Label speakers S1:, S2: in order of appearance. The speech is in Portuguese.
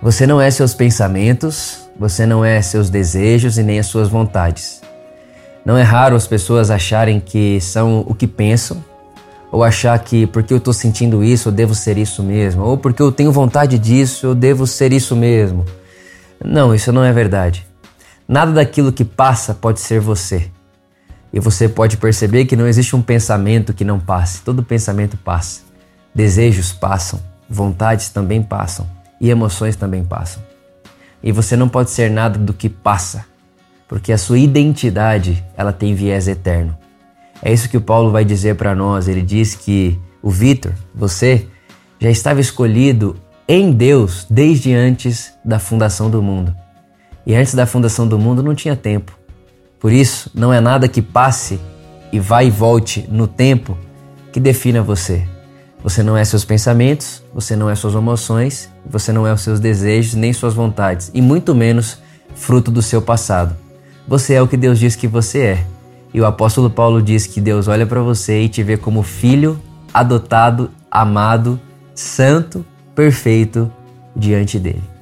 S1: Você não é seus pensamentos, você não é seus desejos e nem as suas vontades. Não é raro as pessoas acharem que são o que pensam, ou achar que porque eu estou sentindo isso eu devo ser isso mesmo, ou porque eu tenho vontade disso eu devo ser isso mesmo. Não, isso não é verdade. Nada daquilo que passa pode ser você. E você pode perceber que não existe um pensamento que não passe. Todo pensamento passa. Desejos passam, vontades também passam e emoções também passam. E você não pode ser nada do que passa, porque a sua identidade, ela tem viés eterno. É isso que o Paulo vai dizer para nós. Ele diz que o Vitor, você, já estava escolhido em Deus desde antes da fundação do mundo. E antes da fundação do mundo não tinha tempo. Por isso, não é nada que passe e vá e volte no tempo que defina você. Você não é seus pensamentos, você não é suas emoções, você não é os seus desejos nem suas vontades, e muito menos fruto do seu passado. Você é o que Deus diz que você é. E o apóstolo Paulo diz que Deus olha para você e te vê como filho, adotado, amado, santo, perfeito diante dele.